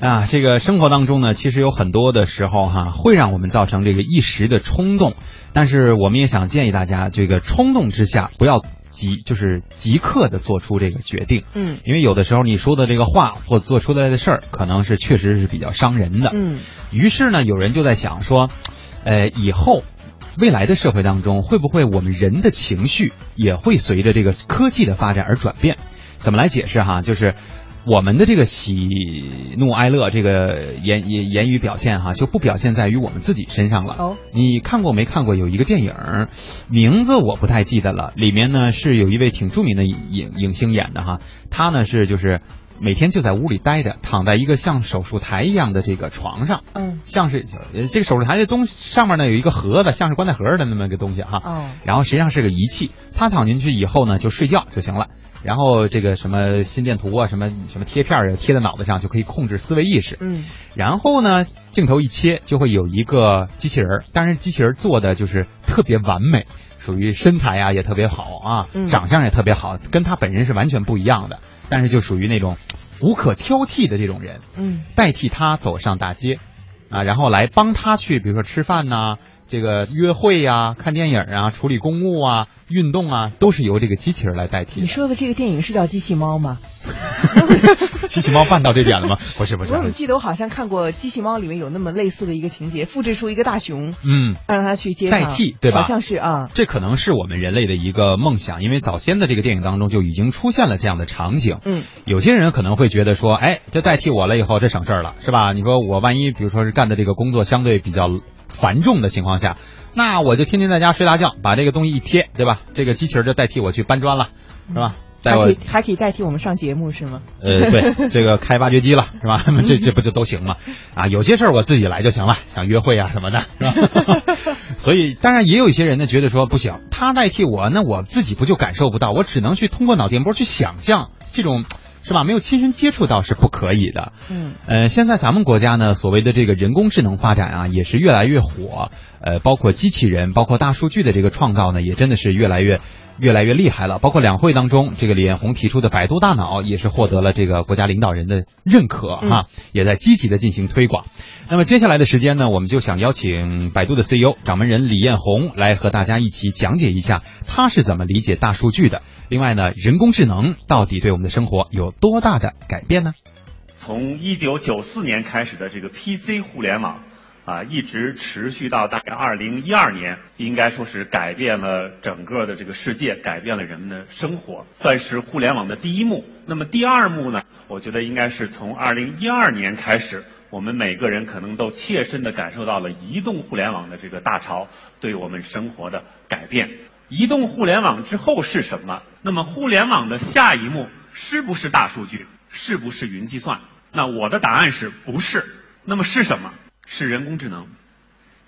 啊，这个生活当中呢，其实有很多的时候哈，会让我们造成这个一时的冲动，但是我们也想建议大家，这个冲动之下不要即就是即刻的做出这个决定，嗯因为有的时候你说的这个话或做出来的事儿，可能是确实是比较伤人的。嗯于是呢，有人就在想说，呃，以后未来的社会当中，会不会我们人的情绪也会随着这个科技的发展而转变？怎么来解释哈？就是我们的这个喜怒哀乐这个言言言语表现哈，就不表现在于我们自己身上了。哦你看过没看过有一个电影，名字我不太记得了，里面呢是有一位挺著名的影影影星演的哈，他呢是就是每天就在屋里待着，躺在一个像手术台一样的这个床上，嗯像是呃这个手术台的东西上面呢有一个盒子，像是棺材盒的那么个东西哈，哦然后实际上是个仪器，他躺进去以后呢就睡觉就行了。然后这个什么心电图啊，什么什么贴片儿啊贴在脑袋上就可以控制思维意识。嗯然后呢，镜头一切就会有一个机器人儿，当然机器人儿做的就是特别完美，属于身材啊也特别好啊，嗯。长相也特别好，跟他本人是完全不一样的，但是就属于那种无可挑剔的这种人，嗯。代替他走上大街，啊，然后来帮他去，比如说吃饭呐、这个约会呀、看电影啊、处理公务啊、运动啊，都是由这个机器人来代替。你说的这个电影是叫《机器猫》吗？机器猫办到这点了吗？不是不是我，怎么记得我好像看过《机器猫》里面有那么类似的一个情节，复制出一个大熊，嗯。让他去接代替对吧好像是啊，这可能是我们人类的一个梦想，因为早先的这个电影当中就已经出现了这样的场景。嗯有些人可能会觉得说，哎，这代替我了以后，这省事儿了，是吧？你说我万一比如说是干的这个工作相对比较繁重的情况下，那我就天天在家睡大觉，把这个东西一贴，对吧？这个机器人就代替我去搬砖了，是吧？代我还可以还可以代替我们上节目是吗？呃，对，这个开挖掘机了，是吧？这这不就都行吗？啊，有些事儿我自己来就行了，想约会啊什么的，是吧？所以，当然也有一些人呢，觉得说不行，他代替我，那我自己不就感受不到？我只能去通过脑电波去想象这种，是吧？没有亲身接触到是不可以的。嗯呃，现在咱们国家呢，所谓的这个人工智能发展啊，也是越来越火。呃，包括机器人，包括大数据的这个创造呢，也真的是越来越越来越厉害了。包括两会当中，这个李彦宏提出的百度大脑也是获得了这个国家领导人的认可哈，也在积极的进行推广。那么接下来的时间呢，我们就想邀请百度的 CEO 掌门人李彦宏来和大家一起讲解一下他是怎么理解大数据的。另外呢，人工智能到底对我们的生活有多大的改变呢？从一九九四年开始的这个 PC 互联网啊，一直持续到大概二零一二年，应该说是改变了整个的这个世界，改变了人们的生活，算是互联网的第一幕。那么第二幕呢，我觉得应该是从二零一二年开始，我们每个人可能都切身的感受到了移动互联网的这个大潮对我们生活的改变。移动互联网之后是什么？那么互联网的下一幕是不是大数据？是不是云计算？那我的答案是不是。那么是什么？是人工智能。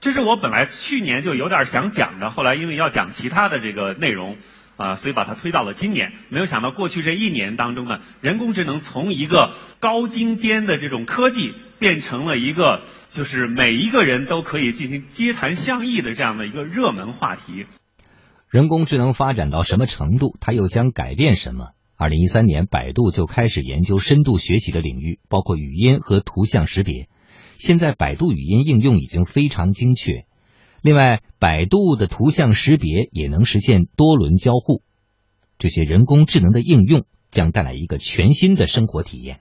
这是我本来去年就有点想讲的，后来因为要讲其他的这个内容，啊、所以把它推到了今年。没有想到过去这一年当中呢，人工智能从一个高精尖的这种科技，变成了一个就是每一个人都可以进行街谈巷议的这样的一个热门话题。人工智能发展到什么程度，它又将改变什么？二零一三年，百度就开始研究深度学习的领域，包括语音和图像识别。现在，百度语音应用已经非常精确。另外，百度的图像识别也能实现多轮交互。这些人工智能的应用将带来一个全新的生活体验。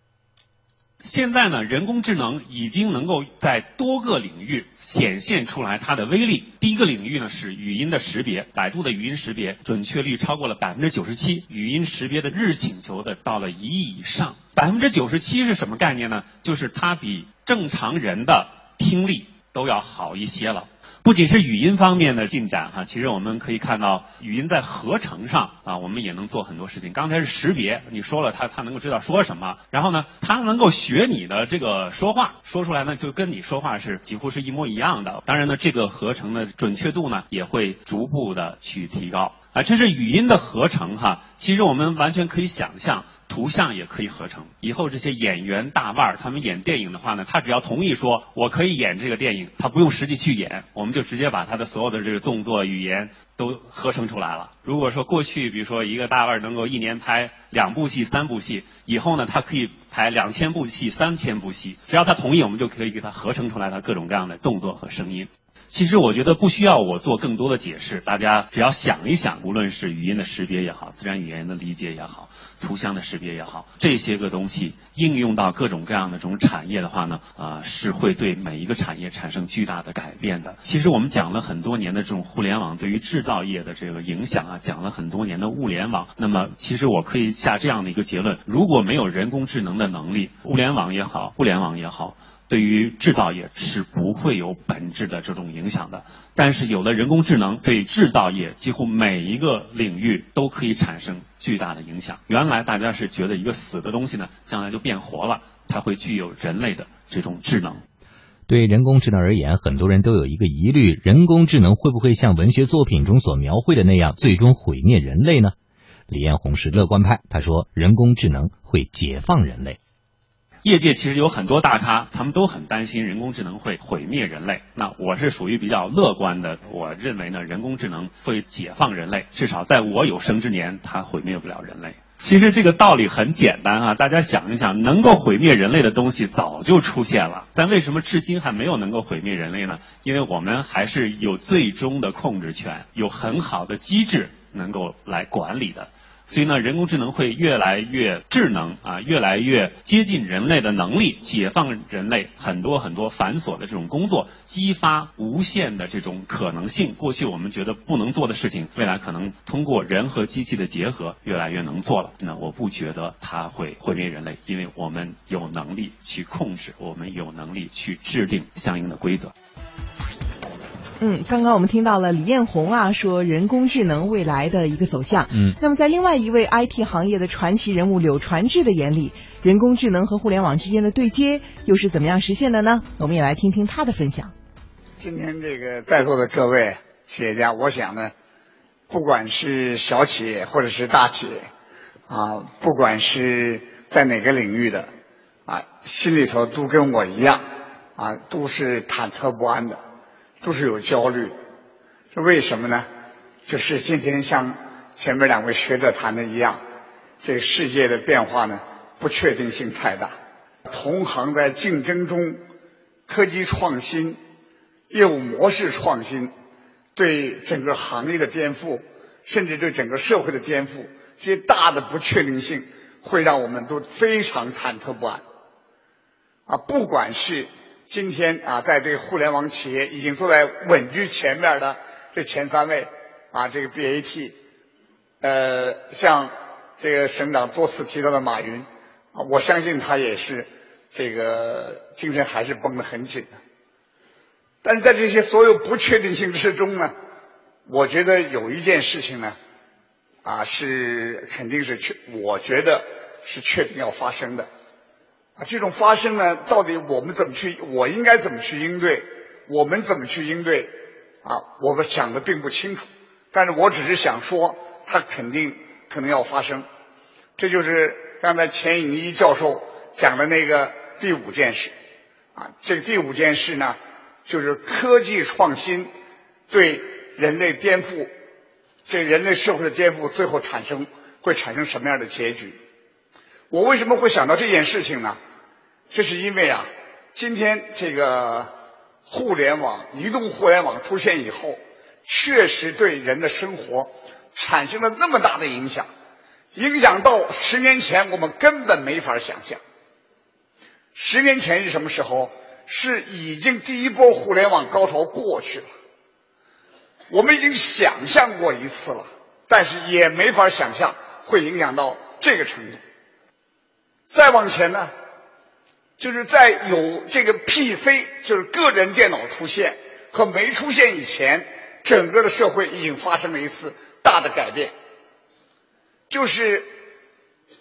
现在呢，人工智能已经能够在多个领域显现出来它的威力。第一个领域呢是语音的识别，百度的语音识别准确率超过了百分之九十七，语音识别的日请求的到了一亿以上。百分之九十七是什么概念呢？就是它比正常人的听力都要好一些了。不仅是语音方面的进展哈，其实我们可以看到语音在合成上啊，我们也能做很多事情。刚才是识别，你说了它，它能够知道说什么，然后呢，它能够学你的这个说话，说出来呢就跟你说话是几乎是一模一样的。当然呢，这个合成的准确度呢也会逐步的去提高。啊，这是语音的合成哈，其实我们完全可以想象，图像也可以合成。以后这些演员大腕儿他们演电影的话呢，他只要同意说我可以演这个电影，他不用实际去演，我们就直接把他的所有的这个动作语言都合成出来了。如果说过去比如说一个大腕儿能够一年拍两部戏、三部戏，以后呢，他可以拍两千部戏、三千部戏，只要他同意，我们就可以给他合成出来他各种各样的动作和声音。其实我觉得不需要我做更多的解释，大家只要想一想，无论是语音的识别也好，自然语言的理解也好，图像的识别也好，这些个东西应用到各种各样的这种产业的话呢，啊，是会对每一个产业产生巨大的改变的。其实我们讲了很多年的这种互联网对于制造业的这个影响啊，讲了很多年的物联网，那么其实我可以下这样的一个结论：如果没有人工智能的能力，物联网也好，互联网也好。对于制造业是不会有本质的这种影响的，但是有了人工智能，对制造业几乎每一个领域都可以产生巨大的影响。原来大家是觉得一个死的东西呢，将来就变活了，它会具有人类的这种智能。对人工智能而言，很多人都有一个疑虑：人工智能会不会像文学作品中所描绘的那样，最终毁灭人类呢？李彦宏是乐观派，他说人工智能会解放人类。业界其实有很多大咖，他们都很担心人工智能会毁灭人类。那我是属于比较乐观的，我认为呢，人工智能会解放人类，至少在我有生之年，它毁灭不了人类。其实这个道理很简单啊，大家想一想，能够毁灭人类的东西早就出现了，但为什么至今还没有能够毁灭人类呢？因为我们还是有最终的控制权，有很好的机制能够来管理的。所以呢，人工智能会越来越智能啊，越来越接近人类的能力，解放人类很多很多繁琐的这种工作，激发无限的这种可能性。过去我们觉得不能做的事情，未来可能通过人和机器的结合，越来越能做了。那我不觉得它会毁灭人类，因为我们有能力去控制，我们有能力去制定相应的规则。嗯，刚刚我们听到了李彦宏啊说人工智能未来的一个走向。嗯，那么在另外一位 IT 行业的传奇人物柳传志的眼里，人工智能和互联网之间的对接又是怎么样实现的呢？我们也来听听他的分享。今天这个在座的各位企业家，我想呢，不管是小企业或者是大企业，啊，不管是在哪个领域的，啊，心里头都跟我一样，啊，都是忐忑不安的。都是有焦虑，是为什么呢？就是今天像前面两位学者谈的一样，这个世界的变化呢，不确定性太大。同行在竞争中，科技创新、业务模式创新，对整个行业的颠覆，甚至对整个社会的颠覆，这些大的不确定性，会让我们都非常忐忑不安。啊，不管是。今天啊，在这个互联网企业已经坐在稳居前面的这前三位啊，这个 BAT，呃，像这个省长多次提到的马云啊，我相信他也是这个精神还是绷得很紧的。但是在这些所有不确定性之中呢，我觉得有一件事情呢，啊，是肯定是确，我觉得是确定要发生的。啊，这种发生呢，到底我们怎么去？我应该怎么去应对？我们怎么去应对？啊，我们想的并不清楚。但是我只是想说，它肯定可能要发生。这就是刚才钱颖一教授讲的那个第五件事。啊，这个第五件事呢，就是科技创新对人类颠覆，这人类社会的颠覆，最后产生会产生什么样的结局？我为什么会想到这件事情呢？这是因为啊，今天这个互联网、移动互联网出现以后，确实对人的生活产生了那么大的影响，影响到十年前我们根本没法想象。十年前是什么时候？是已经第一波互联网高潮过去了，我们已经想象过一次了，但是也没法想象会影响到这个程度。再往前呢，就是在有这个 PC，就是个人电脑出现和没出现以前，整个的社会已经发生了一次大的改变，就是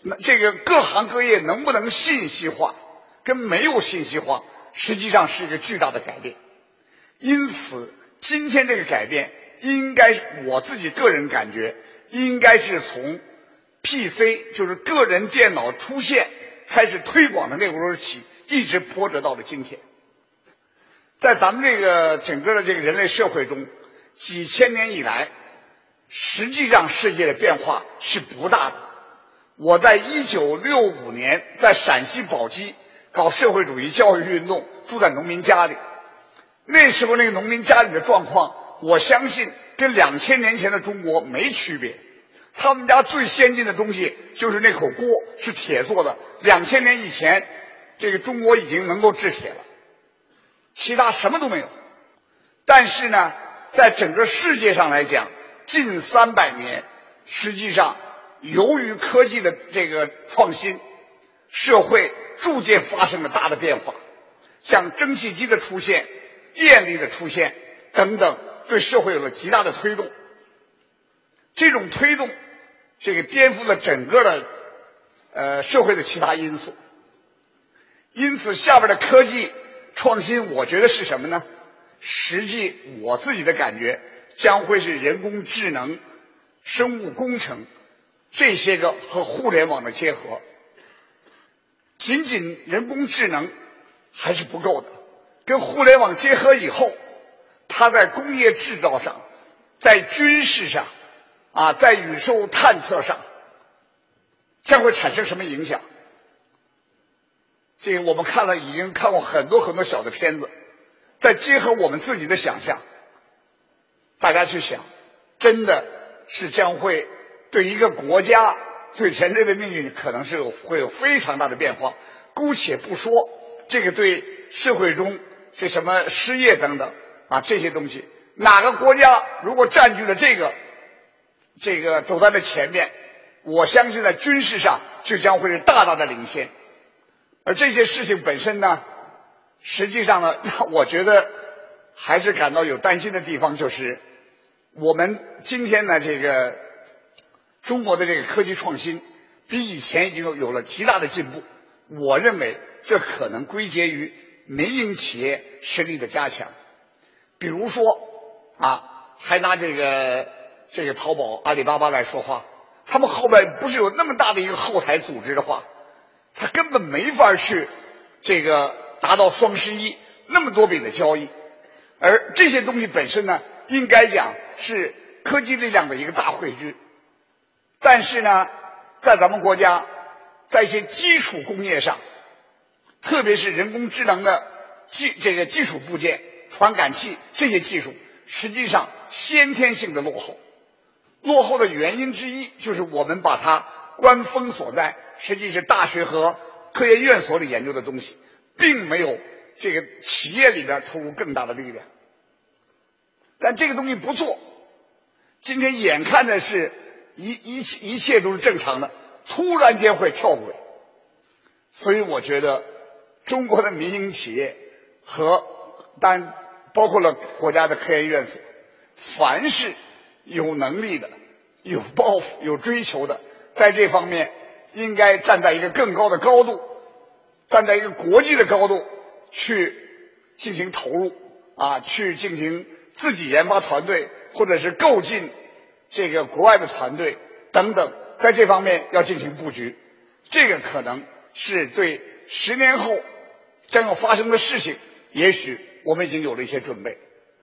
那这个各行各业能不能信息化，跟没有信息化，实际上是一个巨大的改变。因此，今天这个改变，应该我自己个人感觉，应该是从 PC 就是个人电脑出现开始推广的那会儿起，一直波折到了今天。在咱们这个整个的这个人类社会中，几千年以来，实际上世界的变化是不大的。我在一九六五年在陕西宝鸡搞社会主义教育运动，住在农民家里。那时候那个农民家里的状况，我相信跟两千年前的中国没区别。他们家最先进的东西就是那口锅，是铁做的。两千年以前，这个中国已经能够制铁了，其他什么都没有。但是呢，在整个世界上来讲，近三百年，实际上由于科技的这个创新，社会逐渐发生了大的变化，像蒸汽机的出现、电力的出现等等，对社会有了极大的推动。这种推动，这个颠覆了整个的呃社会的其他因素。因此，下边的科技创新，我觉得是什么呢？实际我自己的感觉，将会是人工智能、生物工程这些个和互联网的结合。仅仅人工智能还是不够的，跟互联网结合以后，它在工业制造上，在军事上。啊，在宇宙探测上将会产生什么影响？这个我们看了，已经看过很多很多小的片子，再结合我们自己的想象，大家去想，真的是将会对一个国家、对人类的命运，可能是有会有非常大的变化。姑且不说这个对社会中这什么失业等等啊这些东西，哪个国家如果占据了这个？这个走在了前面，我相信在军事上就将会是大大的领先。而这些事情本身呢，实际上呢，我觉得还是感到有担心的地方，就是我们今天呢，这个中国的这个科技创新比以前已经有了极大的进步。我认为这可能归结于民营企业实力的加强。比如说啊，还拿这个。这个淘宝、阿里巴巴来说话，他们后边不是有那么大的一个后台组织的话，他根本没法去这个达到双十一那么多笔的交易。而这些东西本身呢，应该讲是科技力量的一个大汇聚。但是呢，在咱们国家，在一些基础工业上，特别是人工智能的技这个基础部件、传感器这些技术，实际上先天性的落后。落后的原因之一就是我们把它关封锁在实际是大学和科研院所里研究的东西，并没有这个企业里边投入更大的力量。但这个东西不做，今天眼看着是一一切一切都是正常的，突然间会跳轨。所以我觉得中国的民营企业和当然包括了国家的科研院所，凡是。有能力的、有抱负、有追求的，在这方面应该站在一个更高的高度，站在一个国际的高度去进行投入啊，去进行自己研发团队，或者是购进这个国外的团队等等，在这方面要进行布局。这个可能是对十年后将要发生的事情，也许我们已经有了一些准备。